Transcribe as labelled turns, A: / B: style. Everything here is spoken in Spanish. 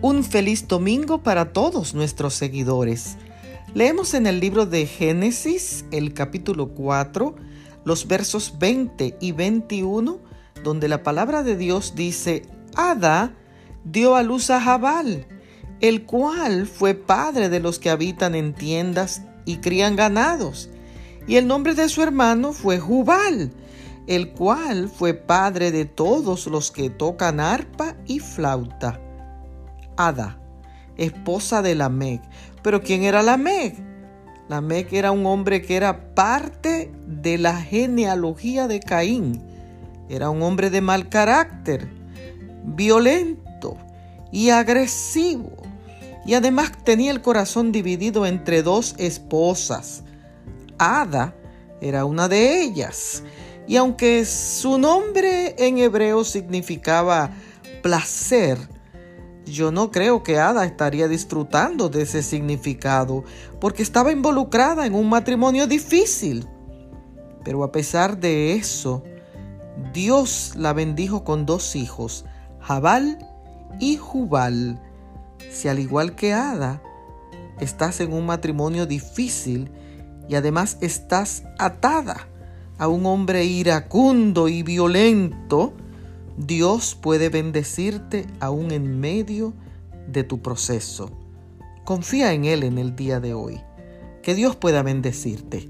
A: Un feliz domingo para todos nuestros seguidores. Leemos en el libro de Génesis, el capítulo 4, los versos 20 y 21, donde la palabra de Dios dice, Ada dio a luz a Jabal, el cual fue padre de los que habitan en tiendas y crían ganados. Y el nombre de su hermano fue Jubal, el cual fue padre de todos los que tocan arpa y flauta. Ada, esposa de Lamec. Pero ¿quién era Lamec? Lamec era un hombre que era parte de la genealogía de Caín. Era un hombre de mal carácter, violento y agresivo. Y además tenía el corazón dividido entre dos esposas. Ada era una de ellas. Y aunque su nombre en hebreo significaba placer, yo no creo que Ada estaría disfrutando de ese significado, porque estaba involucrada en un matrimonio difícil. Pero a pesar de eso, Dios la bendijo con dos hijos, Jabal y Jubal. Si al igual que Ada, estás en un matrimonio difícil y además estás atada a un hombre iracundo y violento, Dios puede bendecirte aún en medio de tu proceso. Confía en Él en el día de hoy. Que Dios pueda bendecirte.